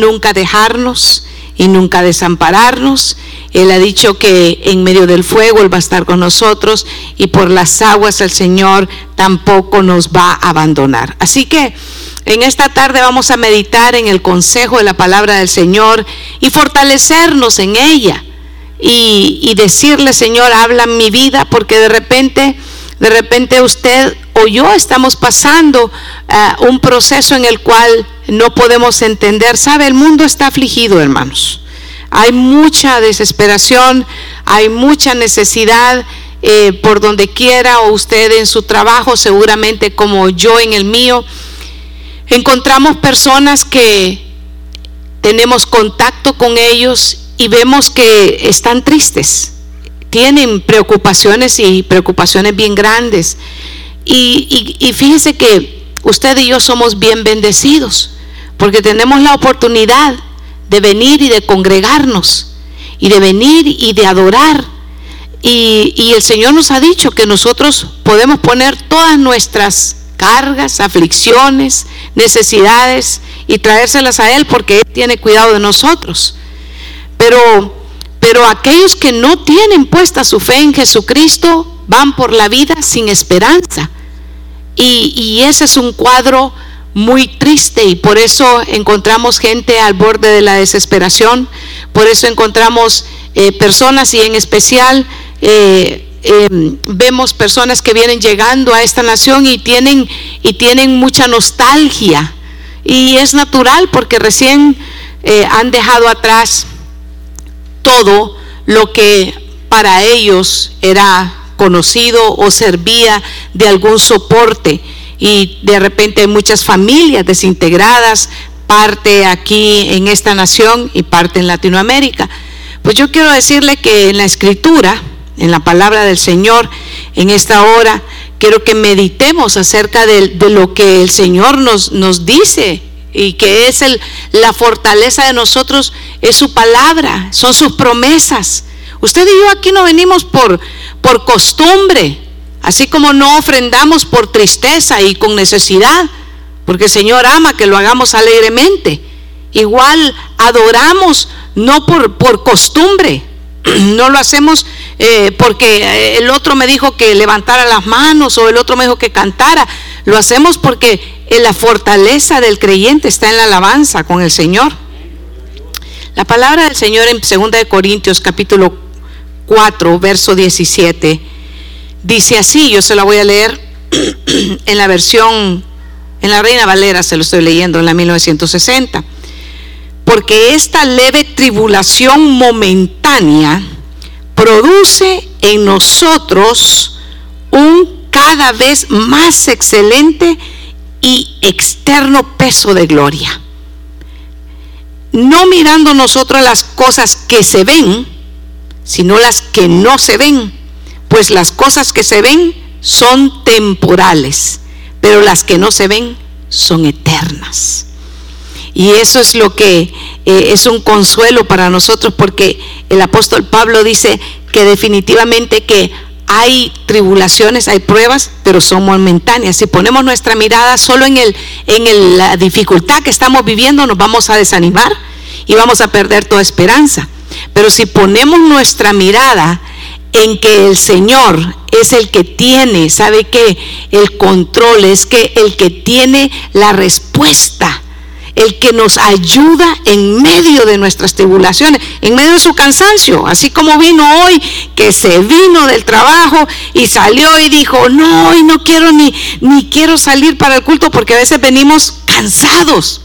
nunca dejarnos y nunca desampararnos. Él ha dicho que en medio del fuego Él va a estar con nosotros y por las aguas el Señor tampoco nos va a abandonar. Así que en esta tarde vamos a meditar en el consejo de la palabra del Señor y fortalecernos en ella y, decirle, Señor, habla en mi vida porque de repente, de repente usted o yo estamos pasando uh, un proceso en el cual no podemos entender. Sabe, el mundo está afligido, hermanos. Hay mucha desesperación, hay mucha necesidad eh, por donde quiera o usted en su trabajo, seguramente como yo en el mío. Encontramos personas que tenemos contacto con ellos y vemos que están tristes, tienen preocupaciones y preocupaciones bien grandes. Y, fíjese que usted y yo somos bien bendecidos, porque tenemos la oportunidad de venir y de congregarnos, y de venir y de adorar. Y, y el Señor nos ha dicho que nosotros podemos poner todas nuestras cargas, aflicciones, necesidades y traérselas a Él porque Él tiene cuidado de nosotros. Pero, pero aquellos que no tienen puesta su fe en Jesucristo van por la vida sin esperanza. Y, ese es un cuadro muy triste y por eso encontramos gente al borde de la desesperación, por eso encontramos eh, personas y en especial eh, em, vemos personas que vienen llegando a esta nación y tienen, y tienen mucha nostalgia y es natural porque recién eh, han dejado atrás todo lo que para ellos era conocido o servía de algún soporte y de repente hay muchas familias desintegradas, parte aquí en esta nación y parte en Latinoamérica. Pues yo quiero decirle que en la escritura, en la palabra del Señor, en esta hora, quiero que meditemos acerca de, lo que el Señor nos, nos dice y que es el, la fortaleza de nosotros, es su palabra, son sus promesas. Usted y yo aquí no venimos por, por costumbre, así como no ofrendamos por tristeza y con necesidad, porque el Señor ama que lo hagamos alegremente. Igual adoramos no por, por costumbre, no lo hacemos eh, porque el otro me dijo que levantara las manos o el otro me dijo que cantara, lo hacemos porque la fortaleza del creyente está en la alabanza con el Señor. La palabra del Señor en 2 de Corintios capítulo 4, verso 17 dice así, yo se la voy a leer en la versión en la Reina Valera se lo estoy leyendo en la 1960. Porque esta leve tribulación momentánea produce en nosotros un cada vez más excelente y externo peso de gloria. No mirando nosotros las cosas que se ven, sino las que no se ven, pues las cosas que se ven son temporales, pero las que no se ven son eternas. Y eso es lo que eh, es un consuelo para nosotros porque el apóstol Pablo dice que definitivamente que hay tribulaciones, hay pruebas, pero son momentáneas. Si ponemos nuestra mirada solo en, el, en la dificultad que estamos viviendo, nos vamos a desanimar y vamos a perder toda esperanza. Pero si ponemos nuestra mirada en que el Señor es el que tiene, ¿sabe qué? El control, es que el que tiene la respuesta el que nos ayuda en medio de nuestras tribulaciones, en medio de su cansancio, así como vino hoy, que se vino del trabajo y salió y dijo, no, hoy no quiero ni, ni quiero salir para el culto porque a veces venimos cansados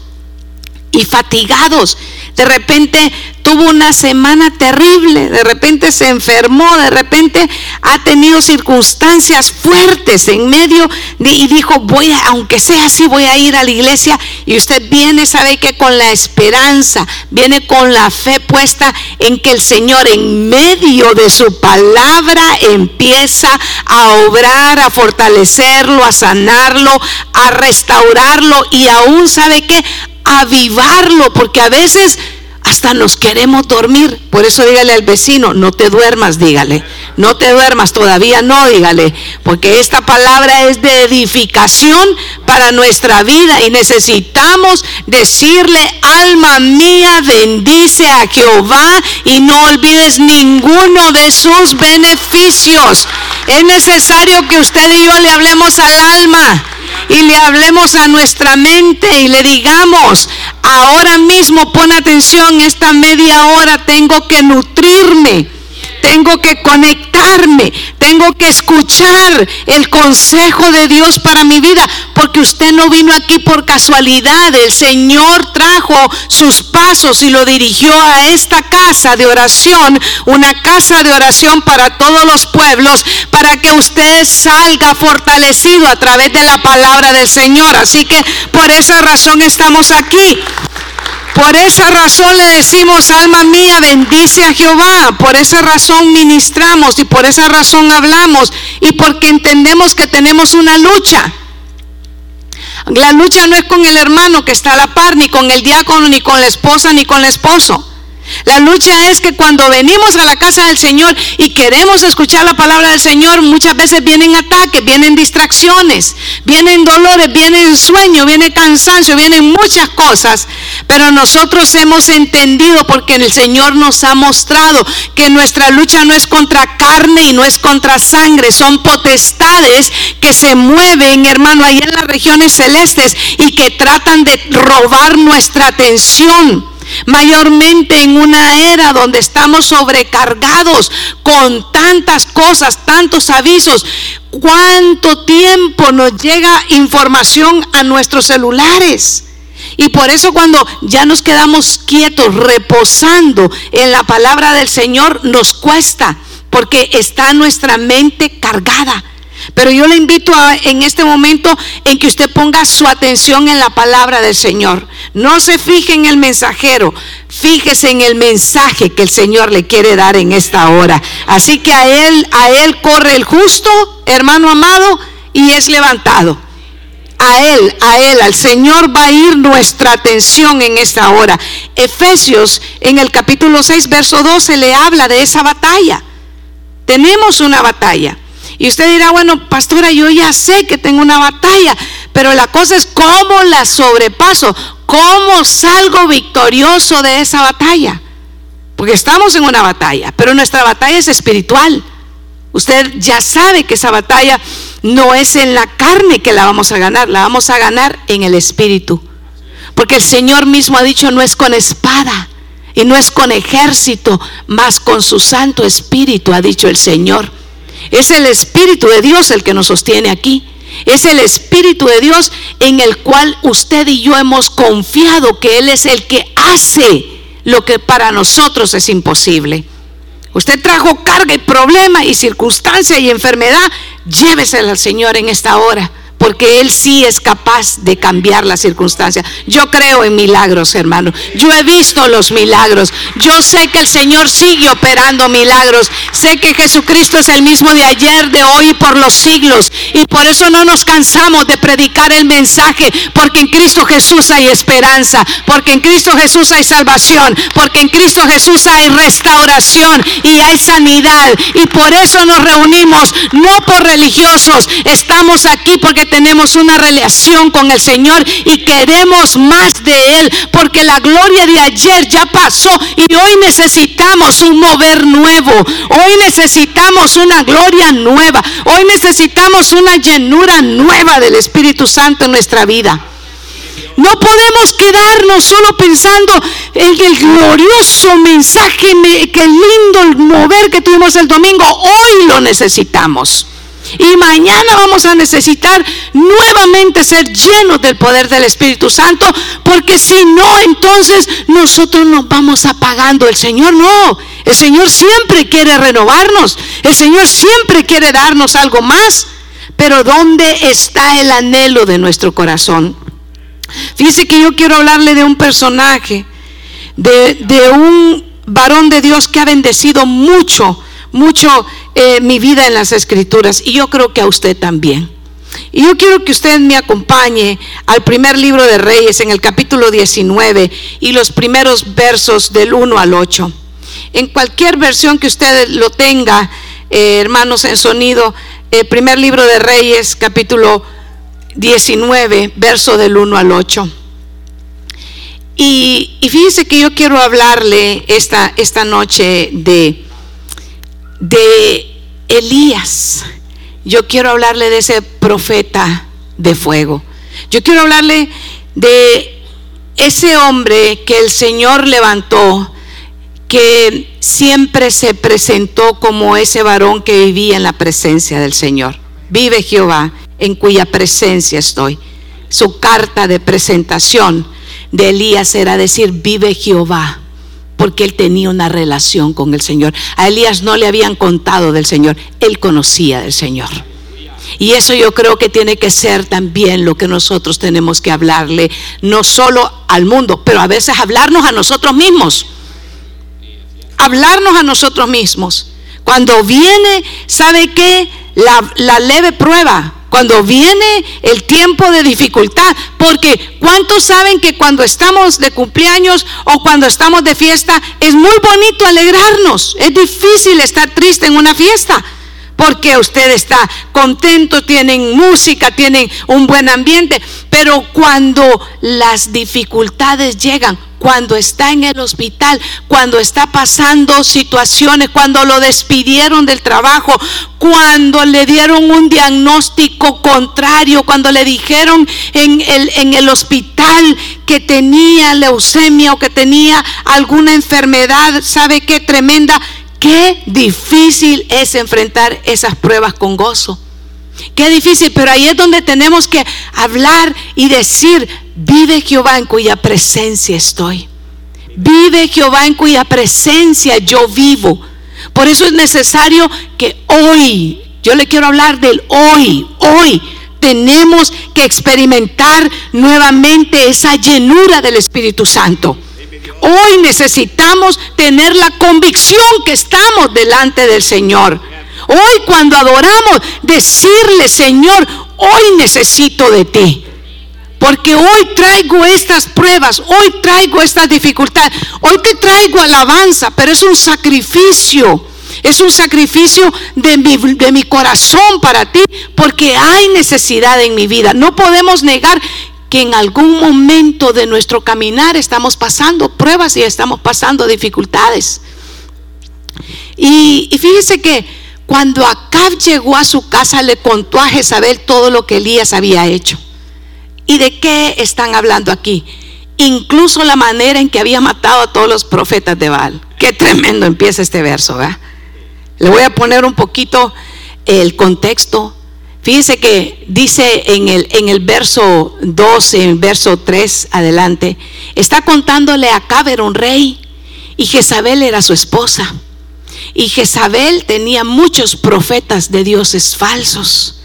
y fatigados. De repente tuvo una semana terrible, de repente se enfermó, de repente ha tenido circunstancias fuertes en medio y dijo, voy a, aunque sea así, voy a ir a la iglesia y usted viene, sabe que con la esperanza, viene con la fe puesta en que el Señor en medio de su palabra empieza a obrar, a fortalecerlo, a sanarlo, a restaurarlo y aún sabe que avivarlo, porque a veces hasta nos queremos dormir. Por eso dígale al vecino, no te duermas, dígale. No te duermas, todavía no, dígale. Porque esta palabra es de edificación para nuestra vida y necesitamos decirle, alma mía, bendice a Jehová y no olvides ninguno de sus beneficios. Es necesario que usted y yo le hablemos al alma y le hablemos a nuestra mente y le digamos, ahora mismo pon atención, esta media hora tengo que nutrirme tengo que conectarme, tengo que escuchar el consejo de Dios para mi vida, porque usted no vino aquí por casualidad, el Señor trajo sus pasos y lo dirigió a esta casa de oración, una casa de oración para todos los pueblos, para que usted salga fortalecido a través de la palabra del Señor. Así que por esa razón estamos aquí. Por esa razón le decimos, alma mía, bendice a Jehová. Por esa razón ministramos y por esa razón hablamos y porque entendemos que tenemos una lucha. La lucha no es con el hermano que está a la par, ni con el diácono, ni con la esposa, ni con el esposo. La lucha es que cuando venimos a la casa del Señor y queremos escuchar la palabra del Señor, muchas veces vienen ataques, vienen distracciones, vienen dolores, vienen sueño, viene cansancio, vienen muchas cosas. Pero nosotros hemos entendido porque el Señor nos ha mostrado que nuestra lucha no es contra carne y no es contra sangre, son potestades que se mueven, hermano, ahí en las regiones celestes y que tratan de robar nuestra atención mayormente en una era donde estamos sobrecargados con tantas cosas, tantos avisos. ¿Cuánto tiempo nos llega información a nuestros celulares? Y por eso cuando ya nos quedamos quietos, reposando en la palabra del Señor, nos cuesta, porque está nuestra mente cargada. Pero yo le invito a, en este momento en que usted ponga su atención en la palabra del Señor. No se fije en el mensajero, fíjese en el mensaje que el Señor le quiere dar en esta hora. Así que a él, a él corre el justo, hermano amado, y es levantado. A Él, a Él, al Señor va a ir nuestra atención en esta hora. Efesios en el capítulo 6, verso 12 le habla de esa batalla. Tenemos una batalla. Y usted dirá, bueno, pastora, yo ya sé que tengo una batalla, pero la cosa es cómo la sobrepaso, cómo salgo victorioso de esa batalla. Porque estamos en una batalla, pero nuestra batalla es espiritual. Usted ya sabe que esa batalla no es en la carne que la vamos a ganar, la vamos a ganar en el espíritu. Porque el Señor mismo ha dicho, no es con espada y no es con ejército, más con su Santo Espíritu, ha dicho el Señor. Es el Espíritu de Dios el que nos sostiene aquí. Es el Espíritu de Dios en el cual usted y yo hemos confiado que Él es el que hace lo que para nosotros es imposible. Usted trajo carga y problema y circunstancia y enfermedad, llévesela al Señor en esta hora porque Él sí es capaz de cambiar la circunstancia. Yo creo en milagros, hermano. Yo he visto los milagros. Yo sé que el Señor sigue operando milagros. Sé que Jesucristo es el mismo de ayer, de hoy y por los siglos. Y por eso no nos cansamos de predicar el mensaje, porque en Cristo Jesús hay esperanza, porque en Cristo Jesús hay salvación, porque en Cristo Jesús hay restauración y hay sanidad. Y por eso nos reunimos, no por religiosos. Estamos aquí porque tenemos una relación con el Señor y queremos más de Él, porque la gloria de ayer ya pasó y hoy necesitamos un mover nuevo, hoy necesitamos una gloria nueva, hoy necesitamos una llenura nueva del Espíritu Santo en nuestra vida. No podemos quedarnos solo pensando en el glorioso mensaje, que lindo el mover que tuvimos el domingo. Hoy lo necesitamos. Y mañana vamos a necesitar nuevamente ser llenos del poder del Espíritu Santo, porque si no, entonces nosotros nos vamos apagando. El Señor no, el Señor siempre quiere renovarnos, el Señor siempre quiere darnos algo más, pero ¿dónde está el anhelo de nuestro corazón? Fíjese que yo quiero hablarle de un personaje, de, de un varón de Dios que ha bendecido mucho, mucho eh, mi vida en las escrituras y yo creo que a usted también. Y yo quiero que usted me acompañe al primer libro de Reyes en el capítulo 19 y los primeros versos del 1 al 8. En cualquier versión que usted lo tenga, eh, hermanos en sonido, el primer libro de Reyes, capítulo 19, verso del 1 al 8. Y, y fíjese que yo quiero hablarle esta, esta noche de, de Elías. Yo quiero hablarle de ese profeta de fuego. Yo quiero hablarle de ese hombre que el Señor levantó, que siempre se presentó como ese varón que vivía en la presencia del Señor. Vive Jehová, en cuya presencia estoy. Su carta de presentación de Elías era decir, vive Jehová, porque él tenía una relación con el Señor. A Elías no le habían contado del Señor, él conocía del Señor. Y eso yo creo que tiene que ser también lo que nosotros tenemos que hablarle, no solo al mundo, pero a veces hablarnos a nosotros mismos. Hablarnos a nosotros mismos. Cuando viene, ¿sabe qué? La, la leve prueba, cuando viene el tiempo de dificultad. Porque ¿cuántos saben que cuando estamos de cumpleaños o cuando estamos de fiesta es muy bonito alegrarnos? Es difícil estar triste en una fiesta. Porque usted está contento, tienen música, tienen un buen ambiente. Pero cuando las dificultades llegan, cuando está en el hospital, cuando está pasando situaciones, cuando lo despidieron del trabajo, cuando le dieron un diagnóstico contrario, cuando le dijeron en el, en el hospital que tenía leucemia o que tenía alguna enfermedad, ¿sabe qué tremenda? Qué difícil es enfrentar esas pruebas con gozo. Qué difícil, pero ahí es donde tenemos que hablar y decir, vive Jehová en cuya presencia estoy. Vive Jehová en cuya presencia yo vivo. Por eso es necesario que hoy, yo le quiero hablar del hoy, hoy tenemos que experimentar nuevamente esa llenura del Espíritu Santo. Hoy necesitamos tener la convicción que estamos delante del Señor. Hoy cuando adoramos, decirle, Señor, hoy necesito de ti. Porque hoy traigo estas pruebas, hoy traigo estas dificultades, hoy te traigo alabanza, pero es un sacrificio. Es un sacrificio de mi, de mi corazón para ti, porque hay necesidad en mi vida. No podemos negar en algún momento de nuestro caminar estamos pasando pruebas y estamos pasando dificultades. Y, y fíjese que cuando Acab llegó a su casa le contó a Jezabel todo lo que Elías había hecho. ¿Y de qué están hablando aquí? Incluso la manera en que había matado a todos los profetas de Baal. Qué tremendo empieza este verso. Le voy a poner un poquito el contexto. Fíjese que dice en el, en el verso 12, en verso 3 adelante, está contándole a Acab era un rey y Jezabel era su esposa. Y Jezabel tenía muchos profetas de dioses falsos.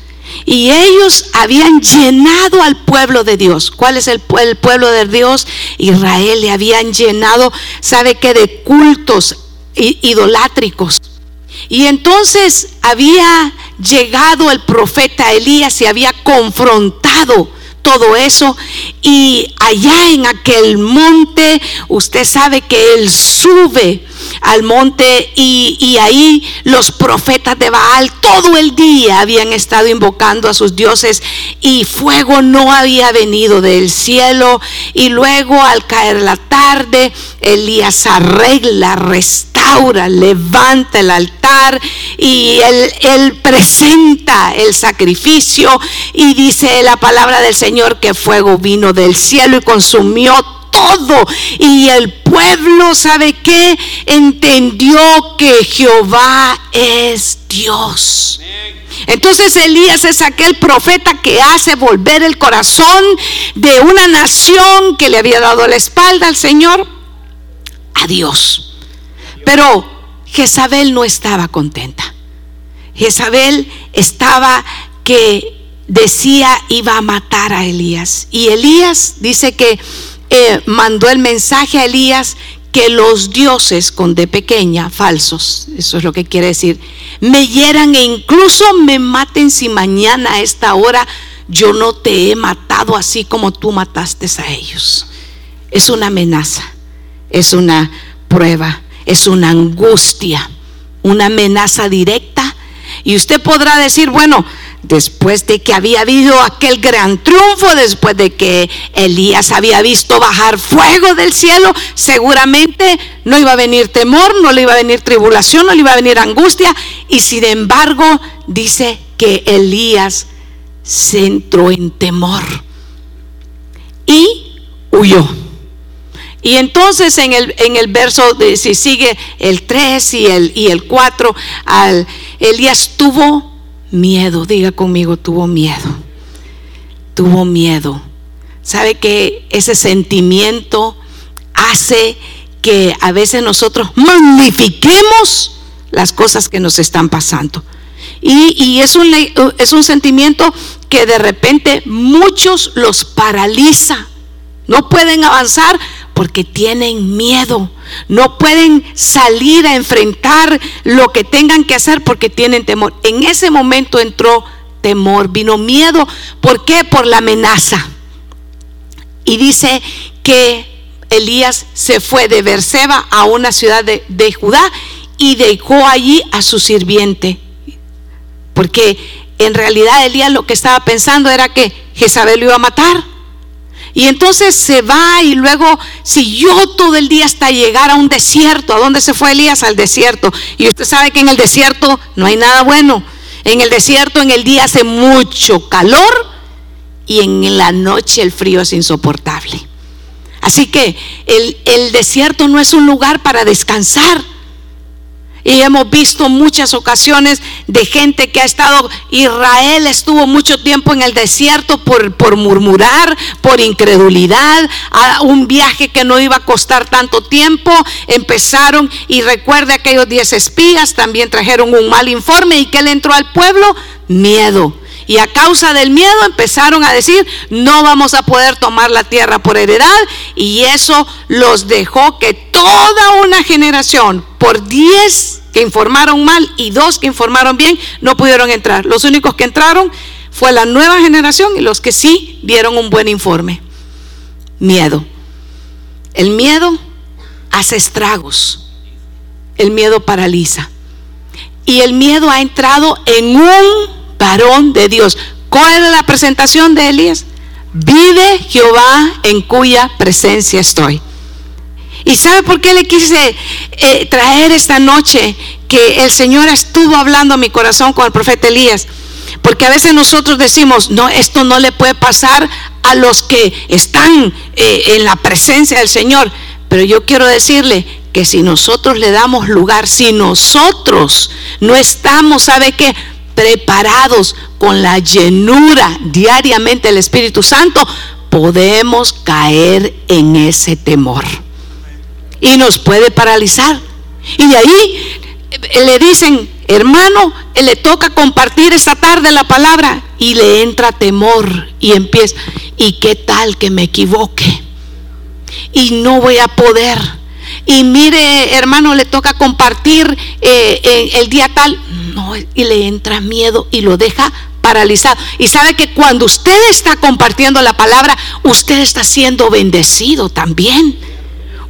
Y ellos habían llenado al pueblo de Dios. ¿Cuál es el, pueblo de Dios? Israel le habían llenado, ¿sabe qué? De cultos idolátricos. Y entonces había llegado el profeta Elías y había confrontado todo eso. Y allá en aquel monte, usted sabe que él sube al monte y, ahí los profetas de Baal todo el día habían estado invocando a sus dioses y fuego no había venido del cielo. Y luego al caer la tarde Elías arregla, restaura, levanta el altar y él, él presenta el sacrificio y dice la palabra del Señor que fuego vino del cielo y consumió todo. Y el pueblo, ¿sabe qué? Entendió que Jehová es Dios. Entonces Elías es aquel profeta que hace volver el corazón de una nación que le había dado la espalda al Señor a Dios. Pero Jezabel no estaba contenta. Jezabel estaba que decía iba a matar a Elías. Y Elías dice que eh, mandó el mensaje a Elías que los dioses con de pequeña, falsos, eso es lo que quiere decir, me hieran e incluso me maten si mañana a esta hora yo no te he matado así como tú mataste a ellos. Es una amenaza, es una prueba, es una angustia, una amenaza directa. Y usted podrá decir, bueno, después de que había habido aquel gran triunfo, después de que Elías había visto bajar fuego del cielo, seguramente no iba a venir temor, no le iba a venir tribulación, no le iba a venir angustia. Y sin embargo, dice que Elías se entró en temor y huyó. Y entonces en el, en el verso, de, si sigue el 3 y el, y el 4, al, Elías tuvo miedo, diga conmigo, tuvo miedo, tuvo miedo. ¿Sabe que ese sentimiento hace que a veces nosotros magnifiquemos las cosas que nos están pasando? Y, es, un, es un sentimiento que de repente muchos los paraliza. No pueden avanzar porque tienen miedo. No pueden salir a enfrentar lo que tengan que hacer porque tienen temor. En ese momento entró temor, vino miedo. ¿Por qué? Por la amenaza. Y dice que Elías se fue de Berseba a una ciudad de, de Judá y dejó allí a su sirviente porque en realidad Elías lo que estaba pensando era que Jezabel lo iba a matar. Y entonces se va y luego siguió todo el día hasta llegar a un desierto. ¿A dónde se fue Elías? Al desierto. Y usted sabe que en el desierto no hay nada bueno. En el desierto en el día hace mucho calor y en la noche el frío es insoportable. Así que el, el desierto no es un lugar para descansar. Y hemos visto muchas ocasiones de gente que ha estado, Israel estuvo mucho tiempo en el desierto por, por murmurar, por incredulidad, a un viaje que no iba a costar tanto tiempo, empezaron y recuerde aquellos 10 espías, también trajeron un mal informe y que le entró al pueblo miedo. Y a causa del miedo empezaron a decir, no vamos a poder tomar la tierra por heredad. Y eso los dejó que toda una generación, por 10 que informaron mal y dos que informaron bien, no pudieron entrar. Los únicos que entraron fue la nueva generación y los que sí dieron un buen informe. Miedo. El miedo hace estragos. El miedo paraliza. Y el miedo ha entrado en un varón de Dios. ¿Cuál es la presentación de Elías? Vive Jehová en cuya presencia estoy. ¿Y sabe por qué le quise eh, traer esta noche que el Señor estuvo hablando a mi corazón con el profeta Elías? Porque a veces nosotros decimos, no, esto no le puede pasar a los que están eh, en la presencia del Señor. Pero yo quiero decirle que si nosotros le damos lugar, si nosotros no estamos, ¿sabe qué? preparados con la llenura diariamente del Espíritu Santo, podemos caer en ese temor. Y nos puede paralizar. Y de ahí eh, le dicen, hermano, eh, le toca compartir esta tarde la palabra y le entra temor y empieza, ¿y qué tal que me equivoque? Y no voy a poder. Y mire, hermano, le toca compartir eh, el día tal, no, y le entra miedo y lo deja paralizado. Y sabe que cuando usted está compartiendo la palabra, usted está siendo bendecido también.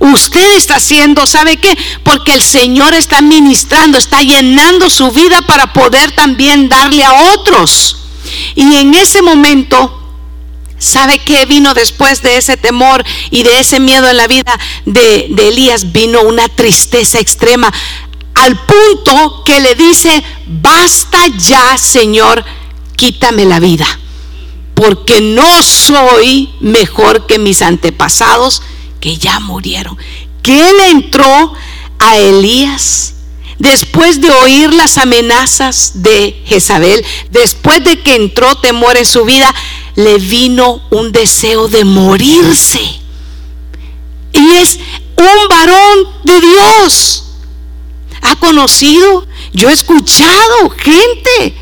Usted está haciendo, ¿sabe qué? Porque el Señor está ministrando, está llenando su vida para poder también darle a otros. Y en ese momento, ¿sabe qué vino después de ese temor y de ese miedo en la vida de, de Elías? Vino una tristeza extrema al punto que le dice, basta ya, Señor, quítame la vida, porque no soy mejor que mis antepasados que ya murieron. Que él entró a Elías después de oír las amenazas de Jezabel, después de que entró temor en su vida, le vino un deseo de morirse. Y es un varón de Dios ha conocido, yo he escuchado gente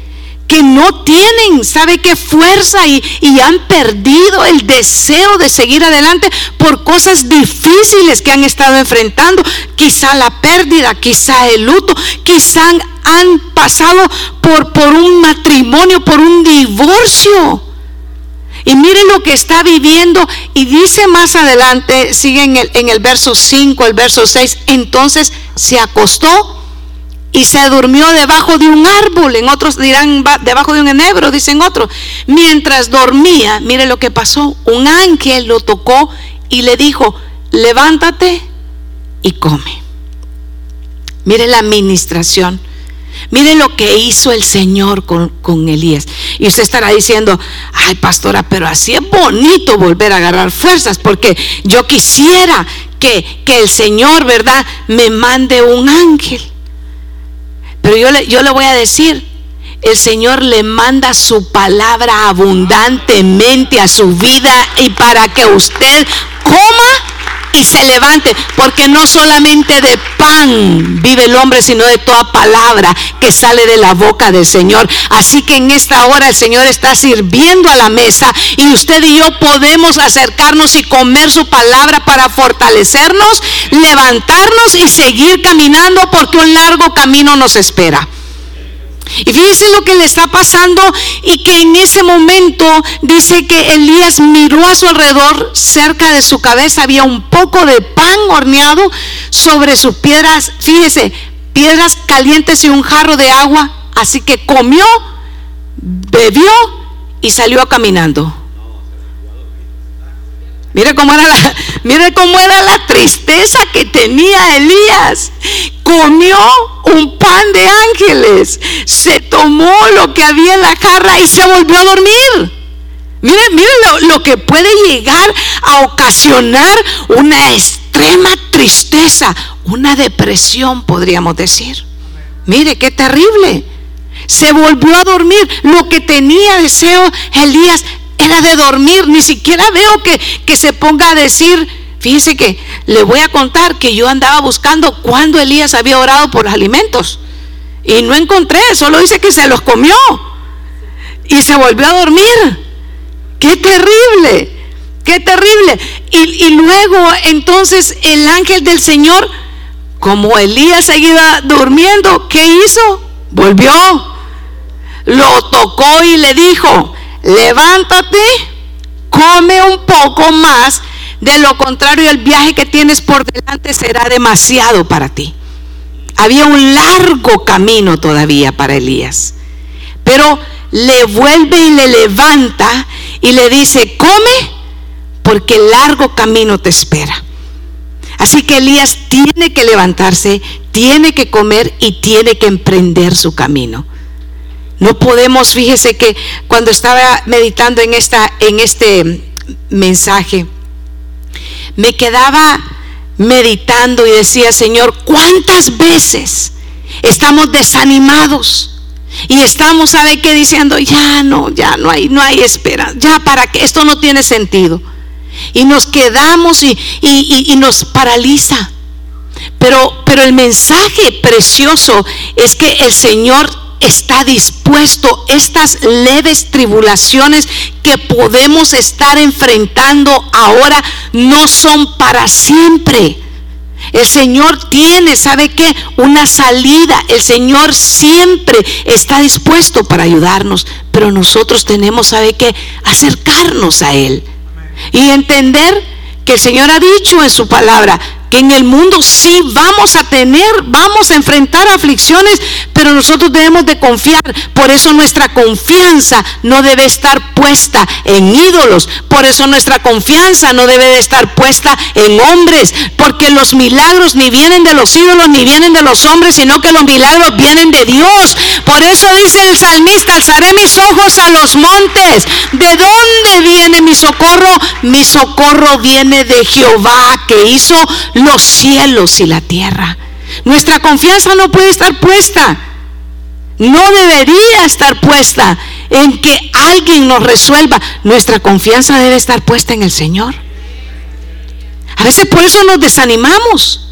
que no tienen, ¿sabe qué fuerza? Y, y, han perdido el deseo de seguir adelante por cosas difíciles que han estado enfrentando. Quizá la pérdida, quizá el luto, quizá han pasado por, por un matrimonio, por un divorcio. Y mire lo que está viviendo. Y dice más adelante, sigue en el, en el verso 5, el verso 6, entonces se acostó y se durmió debajo de un árbol. En otros dirán debajo de un enebro, dicen otros. Mientras dormía, mire lo que pasó. Un ángel lo tocó y le dijo, levántate y come. Mire la administración. Mire lo que hizo el Señor con, con, Elías. Y usted estará diciendo, ay pastora, pero así es bonito volver a agarrar fuerzas, porque yo quisiera que, que el Señor, ¿verdad?, me mande un ángel. Pero yo le, yo le voy a decir, el Señor le manda su palabra abundantemente a su vida y para que usted coma y se levante, porque no solamente de pan vive el hombre, sino de toda palabra que sale de la boca del Señor. Así que en esta hora el Señor está sirviendo a la mesa y usted y yo podemos acercarnos y comer su palabra para fortalecernos, levantarnos y seguir caminando porque un largo camino nos espera. Y fíjense lo que le está pasando y que en ese momento dice que Elías miró a su alrededor, cerca de su cabeza había un poco de pan horneado sobre sus piedras, fíjese, piedras calientes y un jarro de agua. Así que comió, bebió y salió caminando. Mire cómo era la, mire cómo era la tristeza que tenía Elías. Comió un pan de ángeles, se tomó lo que había en la jarra y se volvió a dormir. Mire, mire lo, lo que puede llegar a ocasionar una extrema tristeza, una depresión, podríamos decir. Mire, qué terrible. Se volvió a dormir. Lo que tenía deseo Elías era de dormir, ni siquiera veo que, que se ponga a decir, fíjese que le voy a contar que yo andaba buscando cuando Elías había orado por los alimentos y no encontré, solo dice que se los comió y se volvió a dormir. Qué terrible, qué terrible. Y, y luego entonces el ángel del Señor, como Elías seguía durmiendo, ¿qué hizo? Volvió, lo tocó y le dijo, levántate, come un poco más, de lo contrario el viaje que tienes por delante será demasiado para ti. Había un largo camino todavía para Elías, pero le vuelve y le levanta y le dice, come porque el largo camino te espera. Así que Elías tiene que levantarse, tiene que comer y tiene que emprender su camino. No podemos, fíjese que cuando estaba meditando en, esta, en este mensaje, me quedaba meditando y decía, Señor, ¿cuántas veces estamos desanimados? Y estamos, ¿sabe qué? Diciendo, ya no, ya no hay, no hay esperanza, ya para que esto no tiene sentido. Y nos quedamos y, y nos paraliza. Pero, pero el mensaje precioso es que el Señor está dispuesto estas leves tribulaciones que podemos estar enfrentando ahora no son para siempre. El Señor tiene, ¿sabe qué? Una salida. El Señor siempre está dispuesto para ayudarnos, pero nosotros tenemos, ¿sabe qué? Acercarnos a Él y entender que el Señor ha dicho en su palabra, que en el mundo sí vamos a tener, vamos a enfrentar aflicciones, pero nosotros debemos de confiar. Por eso nuestra confianza no debe estar puesta en ídolos. Por eso nuestra confianza no debe de estar puesta en hombres. Porque los milagros ni vienen de los ídolos ni vienen de los hombres, sino que los milagros vienen de Dios. Por eso dice el salmista, alzaré mis ojos a los montes. ¿De dónde viene mi socorro? Mi socorro viene de Jehová que hizo los cielos y la tierra. Nuestra confianza no puede estar puesta, no debería estar puesta en que alguien nos resuelva. Nuestra confianza debe estar puesta en el Señor. A veces por eso nos desanimamos.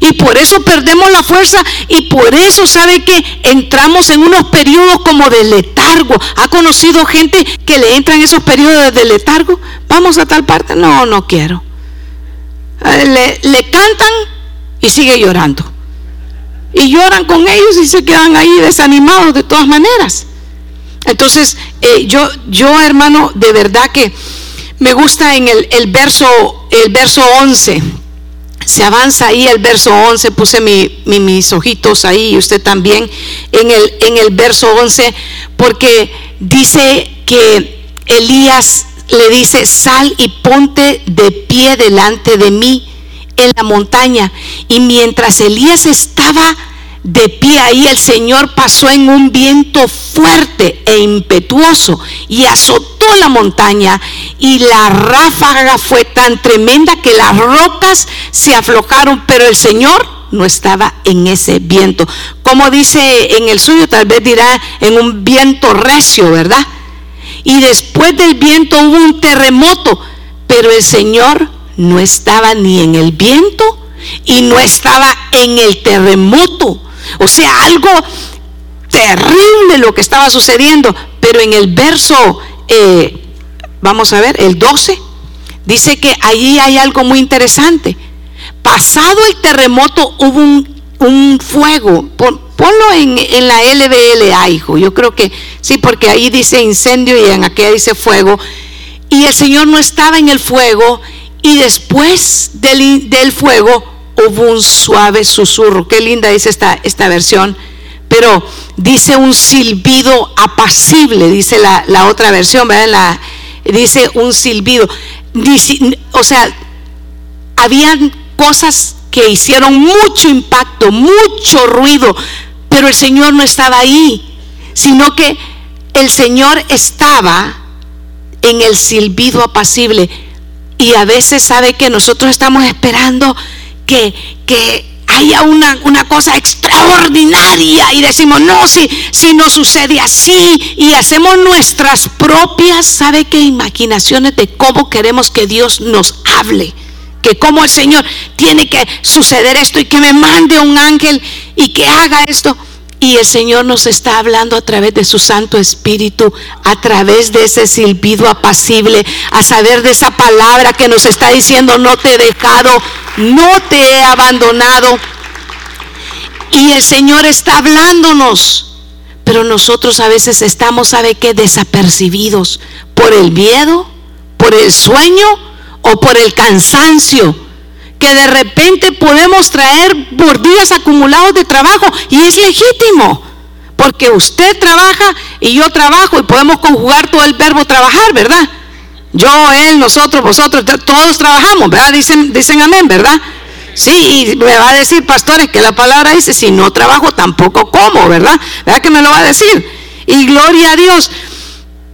Y por eso perdemos la fuerza y por eso sabe que entramos en unos periodos como de letargo. ¿Ha conocido gente que le entra en esos periodos de letargo? Vamos a tal parte. No, no quiero. Eh, le, cantan y sigue llorando. Y lloran con ellos y se quedan ahí desanimados de todas maneras. Entonces, eh, yo, yo hermano, de verdad que me gusta en el, el, verso, el verso 11. Se avanza ahí el verso 11, puse mis ojitos ahí, y usted también, en el, en el verso 11, porque dice que Elías le dice, sal y ponte de pie delante de mí en la montaña. Y mientras Elías estaba de pie ahí, el Señor pasó en un viento fuerte e impetuoso y azotó la montaña y la ráfaga fue tan tremenda que las rocas se aflojaron, pero el Señor no estaba en ese viento. Como dice en el suyo, tal vez dirá en un viento recio, ¿verdad? Y después del viento hubo un terremoto, pero el Señor no estaba ni en el viento y no estaba en el terremoto. O sea, algo terrible lo que estaba sucediendo. Pero en el verso, eh, vamos a ver, el 12, dice que allí hay algo muy interesante. Pasado el terremoto hubo un, fuego. Ponlo en, en, la LBLA, hijo. Yo creo que sí, porque ahí dice incendio y en aquella dice fuego. Y el Señor no estaba en el fuego y después del, del fuego hubo un suave susurro. Qué linda dice esta, esta versión. Pero dice un silbido apacible, dice la, otra versión, ¿verdad? La, dice un silbido. o sea, habían cosas que hicieron mucho impacto, mucho ruido, pero el Señor no estaba ahí, sino que el Señor estaba en el silbido apacible y a veces sabe que nosotros estamos esperando que, que haya una, una, cosa extraordinaria y decimos, no, si, si no sucede así y hacemos nuestras propias, ¿sabe qué? Imaginaciones de cómo queremos que Dios nos hable. Que como el Señor tiene que suceder esto y que me mande un ángel y que haga esto. Y el Señor nos está hablando a través de su Santo Espíritu, a través de ese silbido apacible, a saber de esa palabra que nos está diciendo, no te he dejado, no te he abandonado. Y el Señor está hablándonos, pero nosotros a veces estamos, ¿sabe qué? Desapercibidos por el miedo, por el sueño o por el cansancio que de repente podemos traer por días acumulados de trabajo y es legítimo. Porque usted trabaja y yo trabajo y podemos conjugar todo el verbo trabajar, ¿verdad? Yo, él, nosotros, vosotros, todos trabajamos, ¿verdad? Dicen, dicen amén, ¿verdad? Sí, y me va a decir, pastores, que la palabra dice, si no trabajo tampoco como, ¿verdad? ¿Verdad que me lo va a decir? Y gloria a Dios.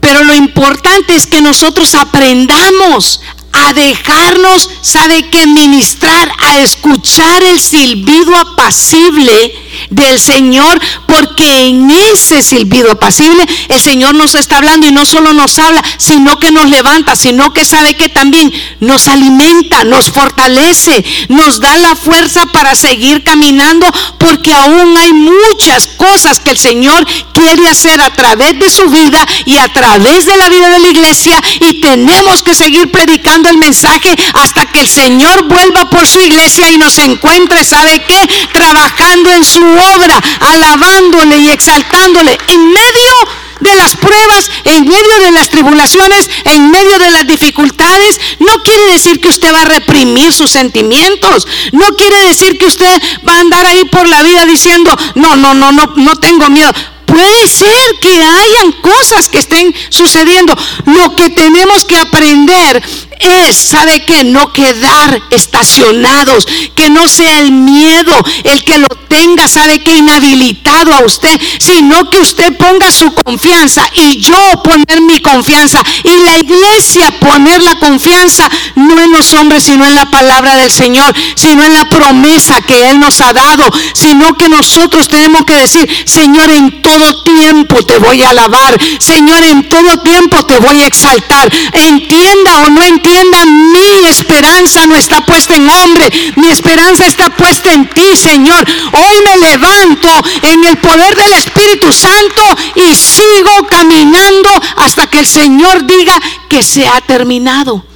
Pero lo importante es que nosotros aprendamos a dejarnos, ¿sabe qué? Ministrar, a escuchar el silbido apacible del Señor, porque en ese silbido apacible el Señor nos está hablando y no solo nos habla, sino que nos levanta, sino que sabe que también nos alimenta, nos fortalece, nos da la fuerza para seguir caminando, porque aún hay muchas cosas que el Señor quiere hacer a través de su vida y a través de la vida de la iglesia y tenemos que seguir predicando el mensaje hasta que el Señor vuelva por su iglesia y nos encuentre, ¿sabe qué? Trabajando en su obra, alabándole y exaltándole en medio de las pruebas, en medio de las tribulaciones, en medio de las dificultades, no quiere decir que usted va a reprimir sus sentimientos. No quiere decir que usted va a andar ahí por la vida diciendo, no, no, no, no, no tengo miedo. Puede ser que hayan cosas que estén sucediendo. Lo que tenemos que aprender es, ¿sabe que No quedar estacionados, que no sea el miedo el que lo tenga, ¿sabe que Inhabilitado a usted, sino que usted ponga su confianza y yo poner mi confianza y la iglesia poner la confianza no en los hombres, sino en la palabra del Señor, sino en la promesa que Él nos ha dado, sino que nosotros tenemos que decir, Señor, en todo tiempo te voy a alabar, Señor, en todo tiempo te voy a exaltar, entienda o no entienda mi esperanza no está puesta en hombre, mi esperanza está puesta en ti, Señor. Hoy me levanto en el poder del Espíritu Santo y sigo caminando hasta que el Señor diga que se ha terminado.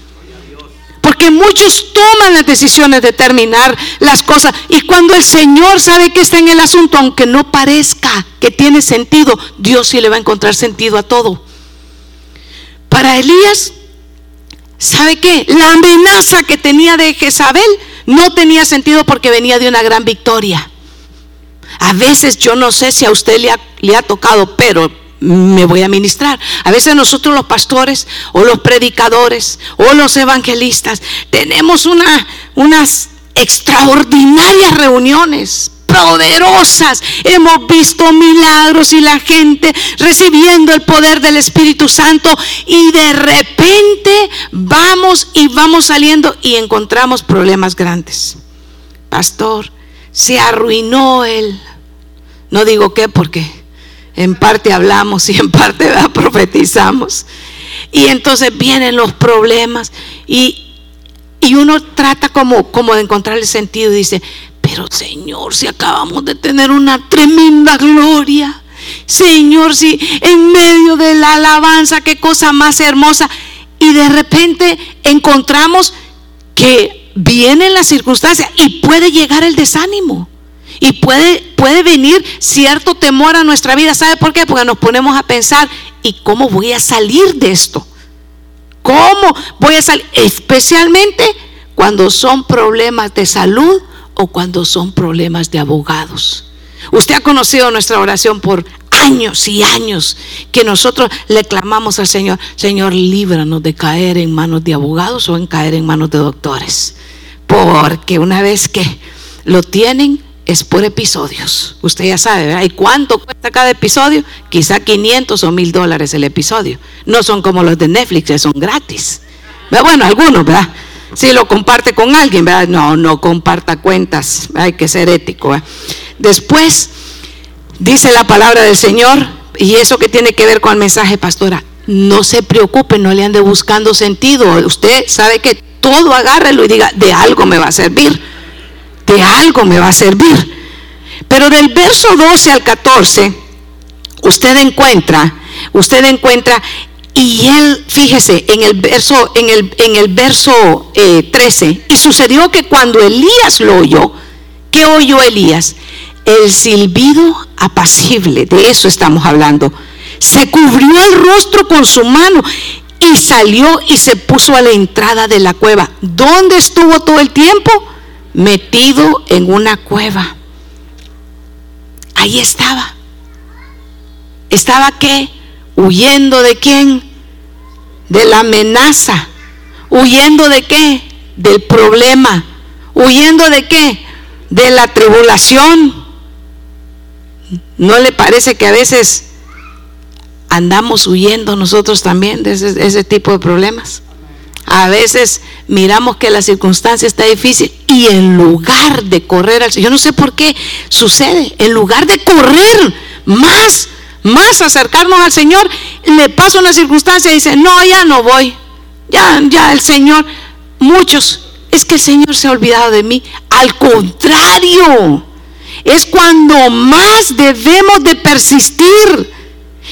Muchos toman las decisiones de terminar las cosas. Y cuando el Señor sabe que está en el asunto, aunque no parezca que tiene sentido, Dios sí le va a encontrar sentido a todo. Para Elías, ¿sabe qué? La amenaza que tenía de Jezabel no tenía sentido porque venía de una gran victoria. A veces yo no sé si a usted le ha tocado, pero me voy a ministrar. A veces nosotros los pastores o los predicadores o los evangelistas tenemos una, unas extraordinarias reuniones poderosas. Hemos visto milagros y la gente recibiendo el poder del Espíritu Santo y de repente vamos y vamos saliendo y encontramos problemas grandes. Pastor, se arruinó él. No digo qué porque en parte hablamos y en parte profetizamos. Y entonces vienen los problemas y, uno trata como, como de encontrar el sentido y dice, pero Señor, si acabamos de tener una tremenda gloria. Señor, si en medio de la alabanza, qué cosa más hermosa. Y de repente encontramos que vienen las circunstancias y puede llegar el desánimo. Puede, puede venir cierto temor a nuestra vida. ¿Sabe por qué? Porque nos ponemos a pensar, ¿y cómo voy a salir de esto? ¿Cómo voy a salir? Especialmente cuando son problemas de salud o cuando son problemas de abogados. Usted ha conocido nuestra oración por años y años que nosotros le clamamos al Señor, Señor, líbranos de caer en manos de abogados o en caer en manos de doctores. Porque una vez que lo tienen, es por episodios. Usted ya sabe, ¿verdad? ¿Y cuánto cuesta cada episodio? Quizá 500 o 1000 dólares el episodio. No son como los de Netflix, son gratis. Bueno, algunos, ¿verdad? Si lo comparte con alguien, ¿verdad? No, no comparta cuentas. Hay que ser ético. Después, dice la palabra del Señor, y eso que tiene que ver con el mensaje, pastora, no se preocupe, no le ande buscando sentido. Usted sabe que todo agárrelo y diga, de algo me va a servir de algo me va a servir. Pero del verso 12 al 14, usted encuentra, usted encuentra, y él, fíjese, en el verso, en el, en el verso 13, eh, y sucedió que cuando Elías lo oyó, ¿qué oyó Elías? El silbido apacible, de eso estamos hablando. Se cubrió el rostro con su mano y salió y se puso a la entrada de la cueva. ¿Dónde estuvo todo el tiempo? Metido en una cueva. Ahí estaba. ¿Estaba qué? Huyendo de quién? De la amenaza. ¿Huyendo de qué? Del problema. ¿Huyendo de qué? De la tribulación. ¿No le parece que a veces andamos huyendo nosotros también de ese, ese tipo de problemas? A veces miramos que la circunstancia está difícil y en lugar de correr al Señor, yo no sé por qué sucede, en lugar de correr más, más acercarnos al Señor, le pasa una circunstancia y dice, no, ya no voy, ya, ya el Señor, muchos, es que el Señor se ha olvidado de mí, al contrario, es cuando más debemos de persistir,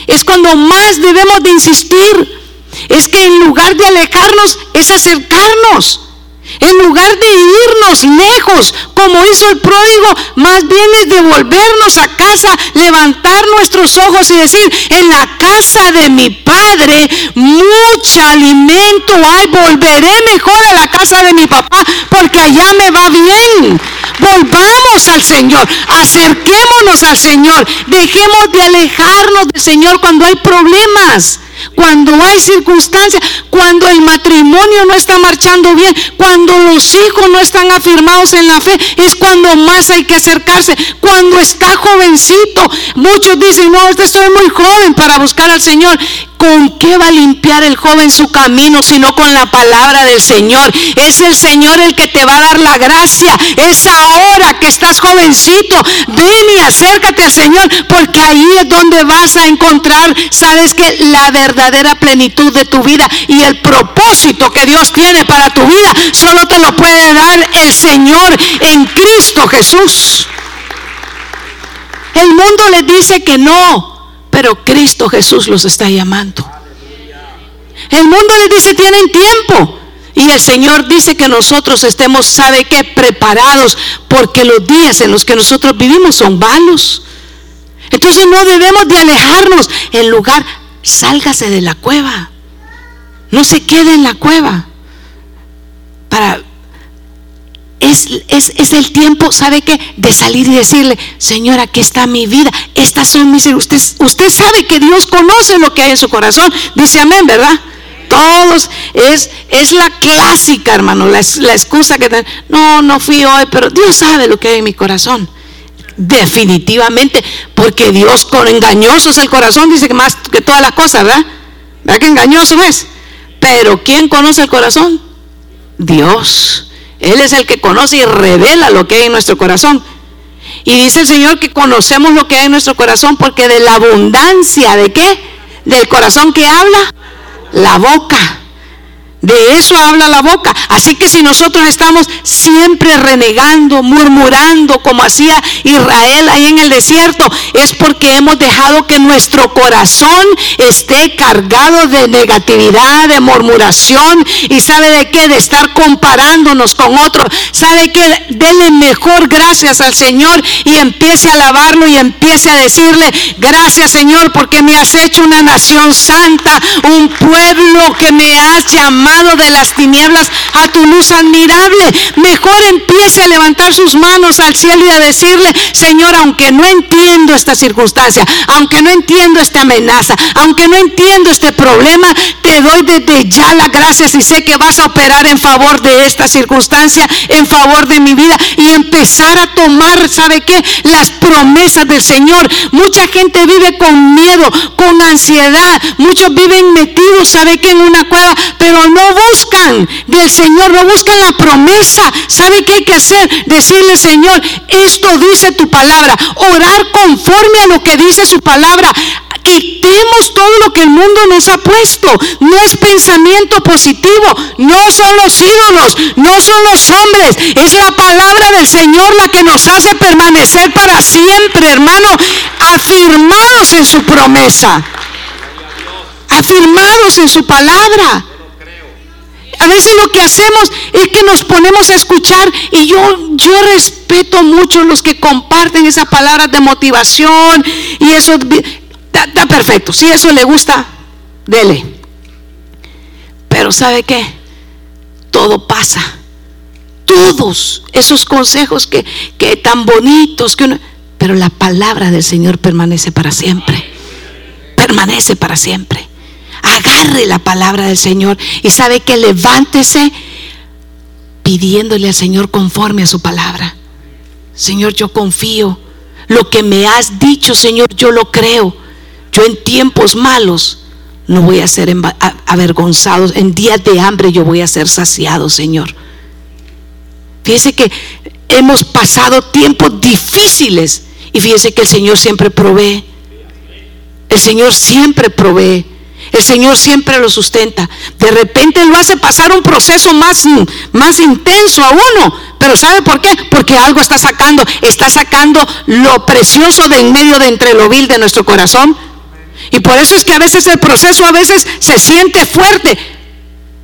es cuando más debemos de insistir es que en lugar de alejarnos es acercarnos. En lugar de irnos lejos, como hizo el pródigo, más bien es devolvernos a casa, levantar nuestros ojos y decir, en la casa de mi padre mucho alimento hay, volveré mejor a la casa de mi papá, porque allá me va bien. Volvamos al Señor, acerquémonos al Señor, dejemos de alejarnos del Señor cuando hay problemas cuando hay circunstancias, cuando el matrimonio no está marchando bien, cuando los hijos no están afirmados en la fe, es cuando más hay que acercarse. Cuando está jovencito, muchos dicen, no, estoy muy joven para buscar al Señor. ¿Con qué va a limpiar el joven su camino sino con la palabra del Señor? Es el Señor el que te va a dar la gracia. Es ahora que estás jovencito. Ven y acércate al Señor porque ahí es donde vas a encontrar, sabes que la verdadera plenitud de tu vida y el propósito que Dios tiene para tu vida solo te lo puede dar el Señor en Cristo Jesús. El mundo le dice que no, pero Cristo Jesús los está llamando. El mundo les dice, tienen tiempo. Y el Señor dice que nosotros estemos, ¿sabe qué? Preparados, porque los días en los que nosotros vivimos son malos. Entonces no debemos de alejarnos. En lugar, sálgase de la cueva. No se quede en la cueva. Para es, el tiempo, ¿sabe qué? De salir y decirle, Señor, aquí está mi vida. Estas son mis... Usted, usted sabe que Dios conoce lo que hay en su corazón. Dice amén, ¿verdad? Todos, es, es la clásica, hermano, la, la excusa que no, no fui hoy, pero Dios sabe lo que hay en mi corazón. Definitivamente, porque Dios con engañoso es el corazón, dice que más que todas las cosas, ¿verdad? ¿Verdad que engañoso es? Pero ¿quién conoce el corazón? Dios. Él es el que conoce y revela lo que hay en nuestro corazón. Y dice el Señor que conocemos lo que hay en nuestro corazón porque de la abundancia de qué? Del corazón que habla la boca. De eso habla la boca. Así que si nosotros estamos siempre renegando, murmurando, como hacía Israel ahí en el desierto, es porque hemos dejado que nuestro corazón esté cargado de negatividad, de murmuración y sabe de qué, de estar comparándonos con otros. Sabe que denle mejor gracias al Señor y empiece a alabarlo y empiece a decirle, gracias Señor porque me has hecho una nación santa, un pueblo que me has llamado de las tinieblas a tu luz admirable. Mejor empiece a levantar sus manos al cielo y a decirle, Señor, aunque no entiendo esta circunstancia, aunque no entiendo esta amenaza, aunque no entiendo este problema, te doy desde ya las gracias y sé que vas a operar en favor de esta circunstancia, en favor de mi vida y empezar a tomar, ¿sabe qué? Las promesas del Señor. Mucha gente vive con miedo, con ansiedad, muchos viven metidos, ¿sabe qué? En una cueva, pero no buscan del Señor, no buscan la promesa. ¿Sabe qué hay que hacer? Decirle, Señor, esto dice tu palabra. Orar conforme a lo que dice su palabra. Quitemos todo lo que el mundo nos ha puesto. No es pensamiento positivo. No son los ídolos. No son los hombres. Es la palabra del Señor la que nos hace permanecer para siempre, hermano. Afirmados en su promesa. Afirmados en su palabra. A veces lo que hacemos es que nos ponemos a escuchar y yo, yo respeto mucho los que comparten esas palabras de motivación y eso está, perfecto. Si eso le gusta, dele. Pero ¿sabe qué? Todo pasa. Todos esos consejos que, que tan bonitos que uno, pero la palabra del Señor permanece para siempre. Permanece para siempre agarre la palabra del Señor y sabe que levántese pidiéndole al Señor conforme a su palabra. Señor, yo confío. Lo que me has dicho, Señor, yo lo creo. Yo en tiempos malos no voy a ser avergonzado. En días de hambre yo voy a ser saciado, Señor. Fíjese que hemos pasado tiempos difíciles y fíjese que el Señor siempre provee. El Señor siempre provee. El Señor siempre lo sustenta. De repente lo hace pasar un proceso más, más intenso a uno. Pero ¿sabe por qué? Porque algo está sacando. Está sacando lo precioso de en medio de entre lo vil de nuestro corazón. Y por eso es que a veces el proceso a veces se siente fuerte.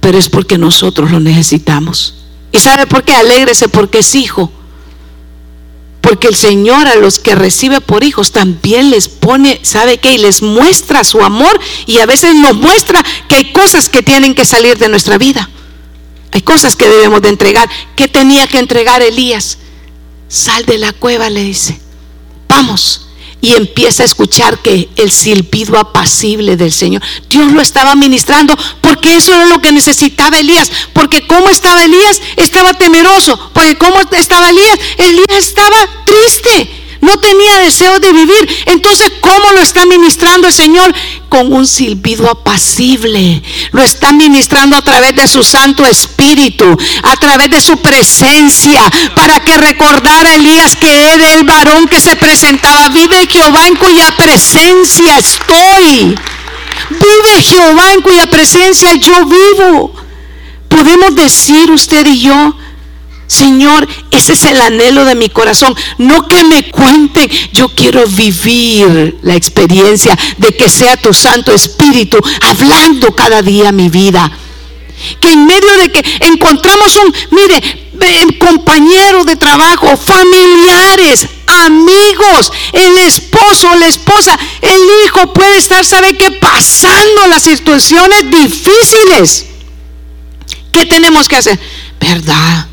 Pero es porque nosotros lo necesitamos. ¿Y sabe por qué? Alégrese porque es hijo. Porque el Señor a los que recibe por hijos también les pone, ¿sabe qué? Y les muestra su amor y a veces nos muestra que hay cosas que tienen que salir de nuestra vida. Hay cosas que debemos de entregar. ¿Qué tenía que entregar Elías? Sal de la cueva, le dice. Vamos, y empieza a escuchar que el silbido apacible del Señor. Dios lo estaba ministrando porque eso era lo que necesitaba Elías. Porque cómo estaba Elías, estaba temeroso. Porque cómo estaba Elías, Elías estaba triste no tenía deseo de vivir. Entonces, ¿cómo lo está ministrando el Señor? Con un silbido apacible. Lo está ministrando a través de su Santo Espíritu, a través de su presencia, para que recordara Elías que era el varón que se presentaba. Vive Jehová en cuya presencia estoy. Vive Jehová en cuya presencia yo vivo. Podemos decir usted y yo, Señor, ese es el anhelo de mi corazón. No que me cuente, yo quiero vivir la experiencia de que sea tu Santo Espíritu hablando cada día mi vida. Que en medio de que encontramos un, mire, compañero de trabajo, familiares, amigos, el esposo, la esposa, el hijo puede estar, ¿sabe qué? Pasando las situaciones difíciles. ¿Qué tenemos que hacer? ¿Verdad?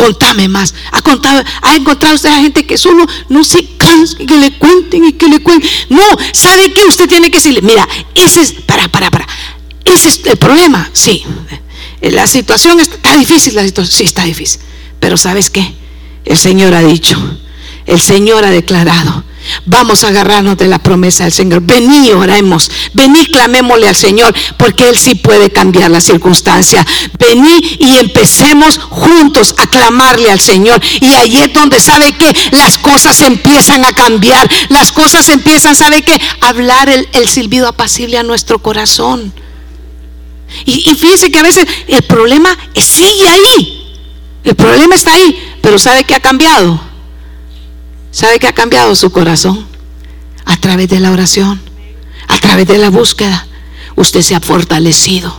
Contame más. ¿Ha, contado, ha encontrado usted a gente que solo no se cansa, que le cuenten y que le cuenten? No, ¿sabe qué usted tiene que decirle? Mira, ese es, para, para, para. Ese es el problema, sí. La situación está difícil, la situación, sí está difícil. Pero ¿sabes qué? El Señor ha dicho, el Señor ha declarado Vamos a agarrarnos de la promesa del Señor. Vení, oremos. Vení, clamémosle al Señor, porque Él sí puede cambiar la circunstancia. Vení y empecemos juntos a clamarle al Señor. Y ahí es donde sabe que las cosas empiezan a cambiar. Las cosas empiezan, ¿sabe qué? hablar el, silbido apacible a nuestro corazón. Y, y fíjese que a veces el problema sigue ahí. El problema está ahí. Pero ¿sabe qué ha cambiado? ¿Sabe qué ha cambiado su corazón? A través de la oración, a través de la búsqueda. Usted se ha fortalecido.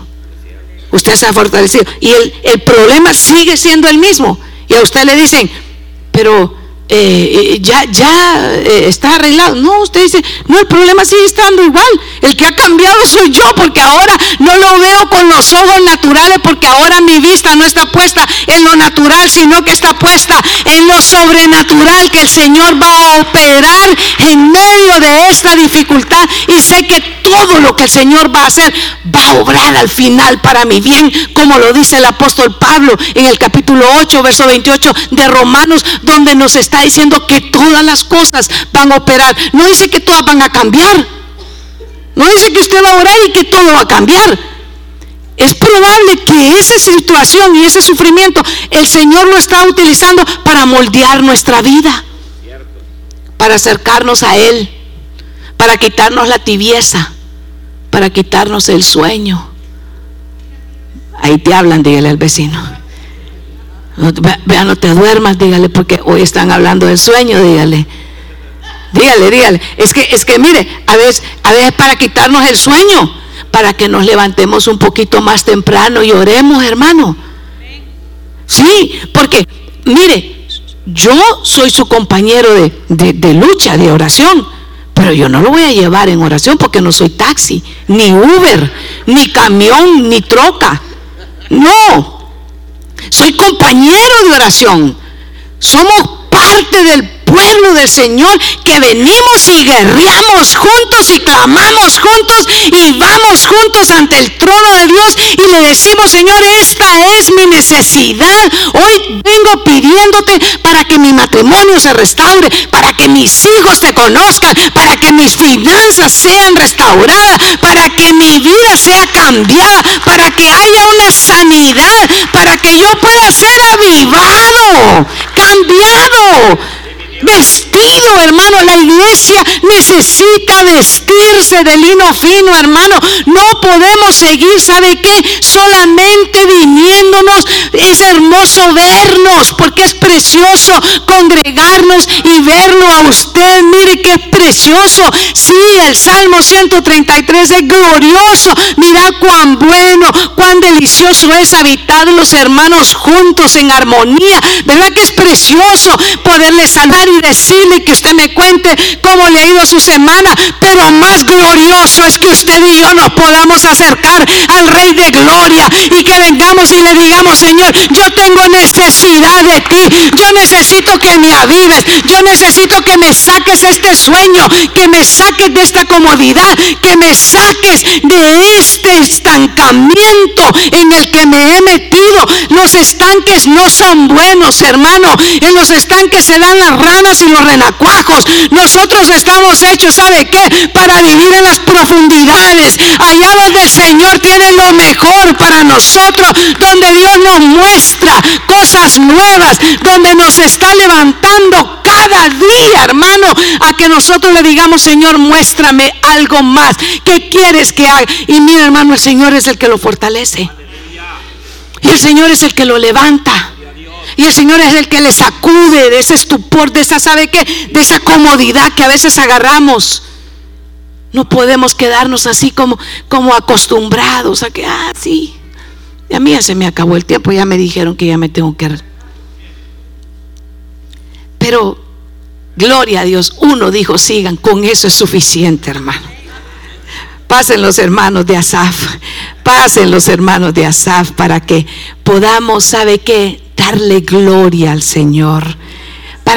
Usted se ha fortalecido. Y el, el problema sigue siendo el mismo. Y a usted le dicen, pero eh, ya, ya eh, está arreglado. No, usted dice, no, el problema sigue estando igual. El que ha cambiado soy yo, porque ahora no lo veo con los ojos naturales, porque ahora mi vista no está puesta en lo natural, sino que está puesta en lo sobrenatural, que el Señor va a operar en medio de esta dificultad. Y sé que todo lo que el Señor va a hacer va a obrar al final para mi bien, como lo dice el apóstol Pablo en el capítulo 8, verso 28 de Romanos, donde nos está diciendo que todas las cosas van a operar. No dice que todas van a cambiar. No dice que usted va a orar y que todo va a cambiar. Es probable que esa situación y ese sufrimiento el Señor lo está utilizando para moldear nuestra vida, para acercarnos a Él, para quitarnos la tibieza, para quitarnos el sueño. Ahí te hablan, dígale al vecino. Vea, no te duermas, dígale, porque hoy están hablando del sueño, dígale. Dígale, dígale. Es que, es que mire, a veces, a veces para quitarnos el sueño, para que nos levantemos un poquito más temprano y oremos, hermano. Sí, porque, mire, yo soy su compañero de, de lucha, de oración. Pero yo no lo voy a llevar en oración porque no soy taxi, ni Uber, ni camión, ni troca. No, soy compañero de oración. Somos parte del pueblo del Señor que venimos y guerreamos juntos y clamamos juntos y vamos juntos ante el trono de Dios y le decimos, Señor, esta es mi necesidad. Hoy vengo pidiéndote para que mi matrimonio se restaure, para que mis hijos te conozcan, para que mis finanzas sean restauradas, para que mi vida sea cambiada, para que haya una sanidad, para que yo pueda ser avivado, cambiado vestido, hermano. La iglesia necesita vestirse de lino fino, hermano. No podemos seguir, ¿sabe qué? Solamente viniéndonos. Es hermoso vernos, porque es precioso congregarnos y verlo a usted. Mire qué precioso. Sí, el Salmo 133 es glorioso. Mira cuán bueno, cuán delicioso es habitar los hermanos juntos en armonía. ¿Verdad que es precioso poderle sanar y decirle que usted me cuente cómo le ha ido su semana, pero más glorioso es que usted y yo nos podamos acercar al Rey de Gloria y que vengamos y le digamos, Señor, yo tengo necesidad de ti, yo necesito que me avives, yo necesito que me saques este sueño, que me saques de esta comodidad, que me saques de este estancamiento en el que me he metido. Los estanques no son buenos, hermano. En los estanques se dan las ramas y los renacuajos. Nosotros estamos hechos, ¿sabe qué? Para vivir en las profundidades. Allá donde el Señor tiene lo mejor para nosotros. Donde Dios nos muestra cosas nuevas. Donde nos está levantando cada día, hermano. A que nosotros le digamos, Señor, muéstrame algo más. ¿Qué quieres que haga? Y mira, hermano, el Señor es el que lo fortalece. Y el Señor es el que lo levanta. Y el Señor es el que le sacude de ese estupor, de esa, ¿sabe qué? De esa comodidad que a veces agarramos. No podemos quedarnos así como, como acostumbrados a que, ah, sí, Y a mí ya se me acabó el tiempo, ya me dijeron que ya me tengo que... Pero, gloria a Dios, uno dijo, sigan, con eso es suficiente, hermano. Pasen los hermanos de Asaf, pasen los hermanos de Asaf para que podamos, ¿sabe qué? Darle gloria al Señor